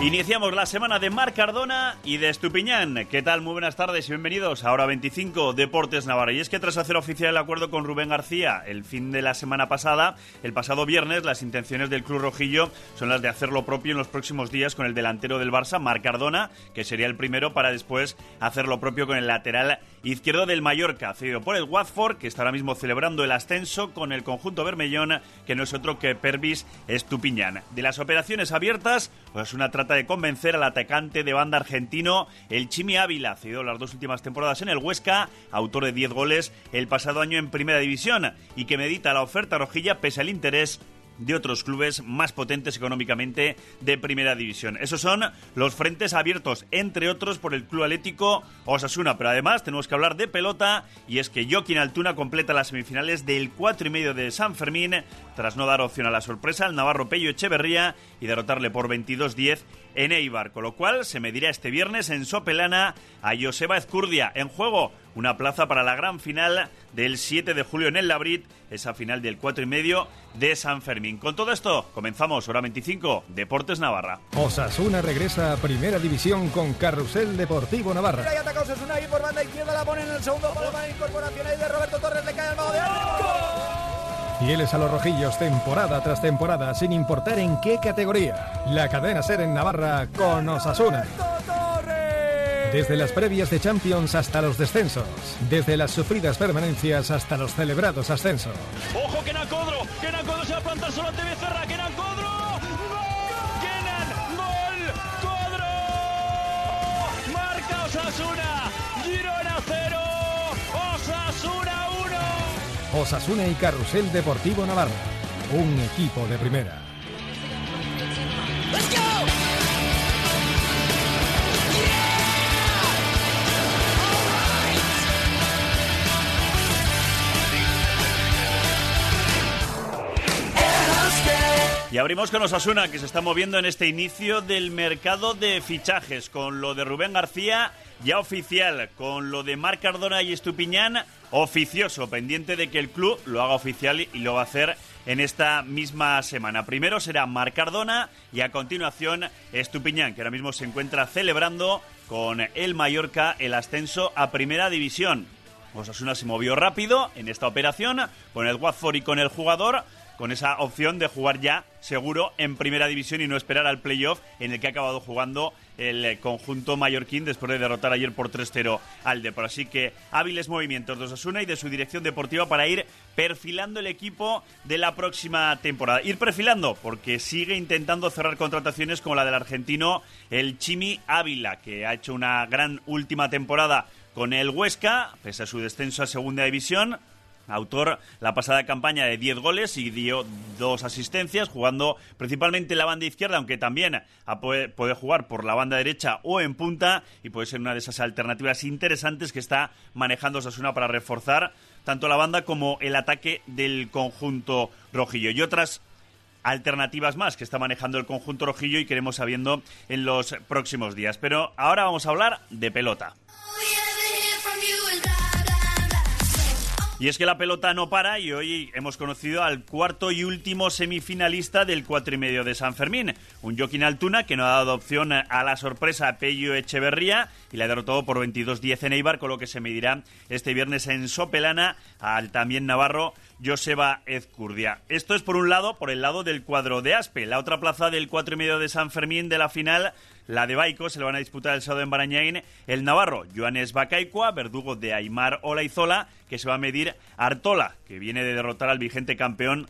Iniciamos la semana de Marc Cardona y de Estupiñán. ¿Qué tal? Muy buenas tardes y bienvenidos a Hora 25 Deportes Navarra. Y es que tras hacer oficial el acuerdo con Rubén García el fin de la semana pasada, el pasado viernes, las intenciones del Club Rojillo son las de hacer lo propio en los próximos días con el delantero del Barça, Marc Cardona, que sería el primero para después hacer lo propio con el lateral izquierdo del Mallorca, cedido por el Watford, que está ahora mismo celebrando el ascenso con el conjunto bermellón, que no es otro que Pervis Estupiñán. De las operaciones abiertas, pues una trata de convencer al atacante de banda argentino, el Chimi Ávila, cedido las dos últimas temporadas en el Huesca, autor de 10 goles el pasado año en Primera División, y que medita la oferta rojilla pese al interés de otros clubes más potentes económicamente de primera división. Esos son los frentes abiertos, entre otros por el Club Atlético Osasuna. Pero además tenemos que hablar de pelota y es que Joaquín Altuna completa las semifinales del 4 y medio de San Fermín tras no dar opción a la sorpresa al Navarro Pello Echeverría y derrotarle por 22-10 en Eibar, con lo cual se medirá este viernes en Sopelana a Joseba Ezcurdia en juego una plaza para la gran final del 7 de julio en el Labrit, esa final del 4 y medio de San Fermín. Con todo esto, comenzamos hora 25, Deportes Navarra. Osasuna regresa a Primera División con Carrusel Deportivo Navarra. Ahí ataca Osasuna ahí por banda izquierda, la pone en el segundo palo para incorporación ahí de Roberto Torres, le cae al mago de Fieles a los rojillos temporada tras temporada, sin importar en qué categoría. La cadena ser en Navarra con Osasuna. Desde las previas de Champions hasta los descensos. Desde las sufridas permanencias hasta los celebrados ascensos. ¡Ojo, que Nacodro! ¡Que Nacodro se va a solo ante Becerra! ¡Que Nacodro! Osasuna y Carrusel Deportivo Navarra. Un equipo de primera. Y abrimos con Osasuna, que se está moviendo en este inicio del mercado de fichajes, con lo de Rubén García ya oficial, con lo de Marc Cardona y Estupiñán oficioso, pendiente de que el club lo haga oficial y lo va a hacer en esta misma semana. Primero será Marc Cardona y a continuación Estupiñán, que ahora mismo se encuentra celebrando con el Mallorca el ascenso a Primera División. Osasuna se movió rápido en esta operación con el Watford y con el jugador con esa opción de jugar ya seguro en primera división y no esperar al playoff en el que ha acabado jugando el conjunto mallorquín después de derrotar ayer por 3-0 al Depor. Así que hábiles movimientos de Osasuna y de su dirección deportiva para ir perfilando el equipo de la próxima temporada. Ir perfilando porque sigue intentando cerrar contrataciones como la del argentino el Chimi Ávila, que ha hecho una gran última temporada con el Huesca, pese a su descenso a segunda división Autor la pasada campaña de 10 goles y dio dos asistencias, jugando principalmente en la banda izquierda, aunque también puede jugar por la banda derecha o en punta, y puede ser una de esas alternativas interesantes que está manejando Sasuna para reforzar tanto la banda como el ataque del conjunto rojillo. Y otras alternativas más que está manejando el conjunto rojillo y queremos sabiendo en los próximos días. Pero ahora vamos a hablar de pelota. Y es que la pelota no para y hoy hemos conocido al cuarto y último semifinalista del cuatro y medio de San Fermín, un Joaquín Altuna que no ha dado opción a la sorpresa a Pello Echeverría y le ha derrotado por 22-10 en Eibar, con lo que se medirá este viernes en Sopelana al también navarro Joseba Ezcurdia. Esto es por un lado, por el lado del cuadro de Aspe. La otra plaza del cuatro y medio de San Fermín de la final la de Baico se le van a disputar el sábado en Barañain el Navarro, Joanes Bacaicua, verdugo de Aymar Olaizola, que se va a medir Artola, que viene de derrotar al vigente campeón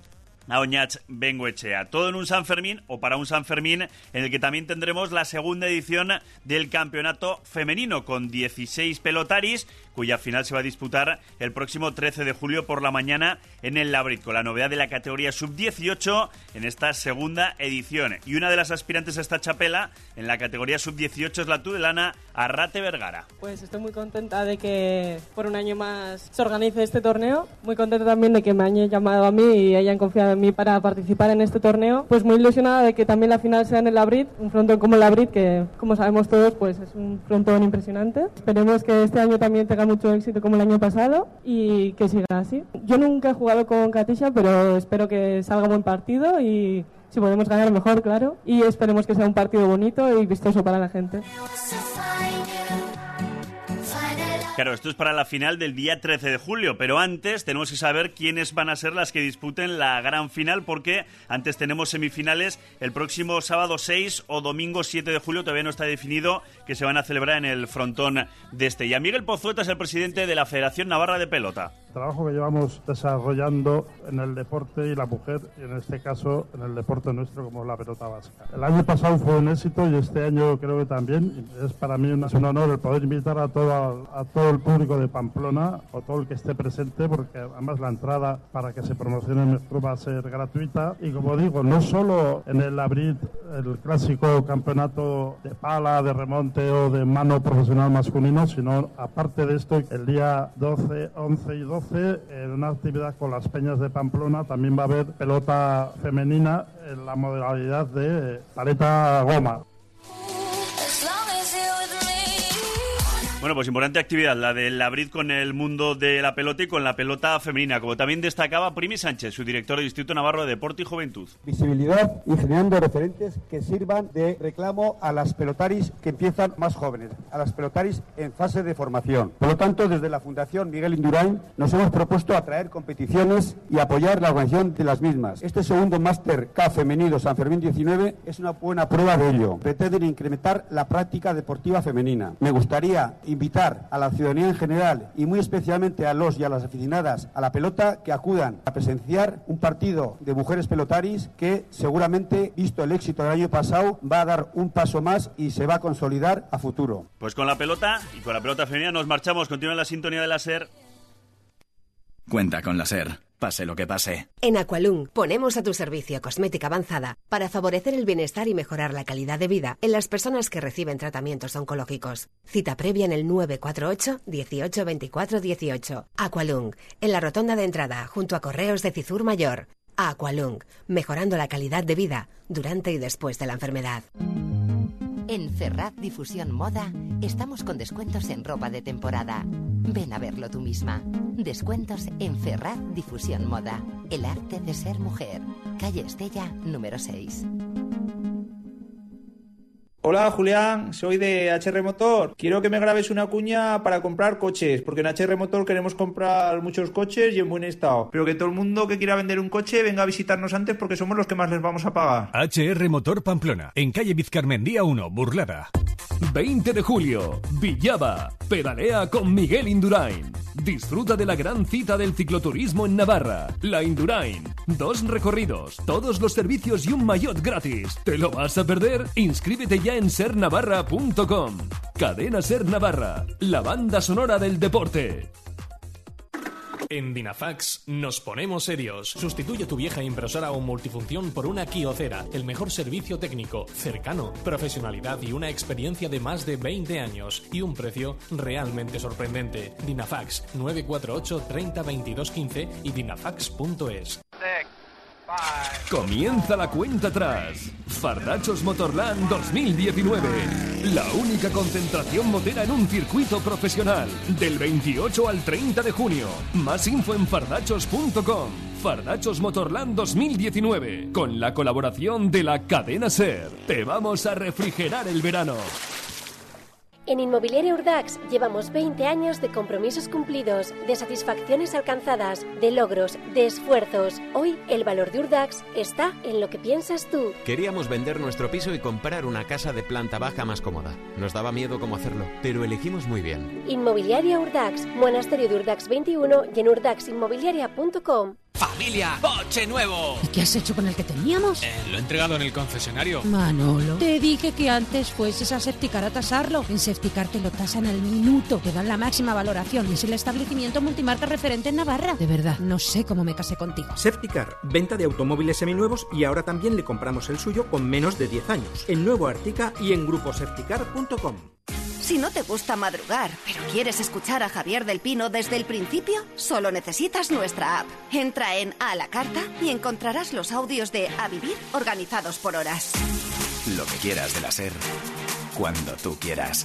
a Oñach Bengoechea. Todo en un San Fermín o para un San Fermín en el que también tendremos la segunda edición del campeonato femenino con 16 pelotaris cuya final se va a disputar el próximo 13 de julio por la mañana en el Labrit con la novedad de la categoría sub-18 en esta segunda edición. Y una de las aspirantes a esta chapela en la categoría sub-18 es la tudelana Arrate Vergara. Pues estoy muy contenta de que por un año más se organice este torneo. Muy contenta también de que me hayan llamado a mí y hayan confiado en mí para participar en este torneo. Pues muy ilusionada de que también la final sea en el Labrit, un frontón como el Labrit que como sabemos todos pues es un frontón impresionante. Esperemos que este año también tenga mucho éxito como el año pasado y que siga así. Yo nunca he jugado con Katisha, pero espero que salga buen partido y Si podemos ganar mejor, claro. Y esperemos que sea un partido bonito y vistoso para la gente. Claro, esto es para la final del día 13 de julio, pero antes tenemos que saber quiénes van a ser las que disputen la gran final, porque antes tenemos semifinales el próximo sábado 6 o domingo 7 de julio, todavía no está definido, que se van a celebrar en el frontón de este. Y a Miguel Pozueta es el presidente de la Federación Navarra de Pelota. Trabajo que llevamos desarrollando en el deporte y la mujer, y en este caso en el deporte nuestro como la pelota vasca. El año pasado fue un éxito y este año creo que también. Es para mí un, honor el poder invitar a todo, el público de Pamplona o todo el que esté presente, porque además la entrada para que se promocione club va a ser gratuita. Y como digo, no solo en el abrir el clásico campeonato de pala, de remonte o de mano profesional masculino, sino aparte de esto, el día 12, 11 y 12, en una actividad con las peñas de Pamplona, también va a haber pelota femenina en la modalidad de paleta goma. Bueno, pues importante actividad, la del abrir con el mundo de la pelota y con la pelota femenina, como también destacaba Primi Sánchez, su director del Instituto Navarro de Deporte y Juventud. Visibilidad y generando referentes que sirvan de reclamo a las pelotaris que empiezan más jóvenes, a las pelotaris en fase de formación. Por lo tanto, desde la Fundación Miguel Indurain nos hemos propuesto atraer competiciones y apoyar la organización de las mismas. Este segundo máster K femenino San Fermín 19 es una buena prueba de ello. Pretenden incrementar la práctica deportiva femenina. Me gustaría invitar a la ciudadanía en general y muy especialmente a los y a las aficionadas a la pelota que acudan a presenciar un partido de mujeres pelotaris que seguramente, visto el éxito del año pasado, va a dar un paso más y se va a consolidar a futuro. Pues con la pelota y con la pelota femenina nos marchamos. Continúa la sintonía de la SER. Cuenta con la SER pase lo que pase. En Aqualung ponemos a tu servicio cosmética avanzada para favorecer el bienestar y mejorar la calidad de vida en las personas que reciben tratamientos oncológicos. Cita previa en el 948 18 24 18. Aqualung, en la rotonda de entrada, junto a Correos de Cizur Mayor. Aqualung, mejorando la calidad de vida durante y después de la enfermedad. En Ferrat Difusión Moda estamos con descuentos en ropa de temporada. Ven a verlo tú misma. Descuentos en Ferrat Difusión Moda. El arte de ser mujer. Calle Estella, número 6. Hola Julián, soy de HR Motor. Quiero que me grabes una cuña para comprar coches, porque en HR Motor queremos comprar muchos coches y en buen estado. Pero que todo el mundo que quiera vender un coche venga a visitarnos antes porque somos los que más les vamos a pagar. HR Motor Pamplona, en calle Vizcarmendía 1, Burlada. 20 de julio, Villaba. Pedalea con Miguel Indurain. Disfruta de la gran cita del cicloturismo en Navarra. La Indurain. Dos recorridos, todos los servicios y un maillot gratis. ¿Te lo vas a perder? Inscríbete ya en sernavarra.com. Cadena Ser Navarra, la banda sonora del deporte. En Dinafax nos ponemos serios. Sustituye tu vieja impresora o multifunción por una Kiocera, el mejor servicio técnico, cercano, profesionalidad y una experiencia de más de 20 años y un precio realmente sorprendente. Dinafax 948 30 22 15 y dinafax.es. Comienza la cuenta atrás. Fardachos Motorland 2019. La única concentración motera en un circuito profesional. Del 28 al 30 de junio. Más info en fardachos.com. Fardachos Motorland 2019. Con la colaboración de la cadena Ser. Te vamos a refrigerar el verano. En Inmobiliaria Urdax llevamos 20 años de compromisos cumplidos, de satisfacciones alcanzadas, de logros, de esfuerzos. Hoy el valor de Urdax está en lo que piensas tú. Queríamos vender nuestro piso y comprar una casa de planta baja más cómoda. Nos daba miedo cómo hacerlo, pero elegimos muy bien. Inmobiliaria Urdax, Monasterio de Urdax 21 y en urdaxinmobiliaria.com. ¡Familia! ¡Coche nuevo! ¿Y qué has hecho con el que teníamos? Eh, lo he entregado en el concesionario. Manolo, te dije que antes fueses a Septicar a tasarlo. En Septicar te lo tasan al minuto, te dan la máxima valoración y es el establecimiento multimarca referente en Navarra. De verdad, no sé cómo me casé contigo. Septicar, venta de automóviles seminuevos y ahora también le compramos el suyo con menos de 10 años. En Nuevo Artica y en gruposepticar.com. Si no te gusta madrugar, pero quieres escuchar a Javier del Pino desde el principio, solo necesitas nuestra app. Entra en A la Carta y encontrarás los audios de A Vivir organizados por horas. Lo que quieras de la SER, cuando tú quieras.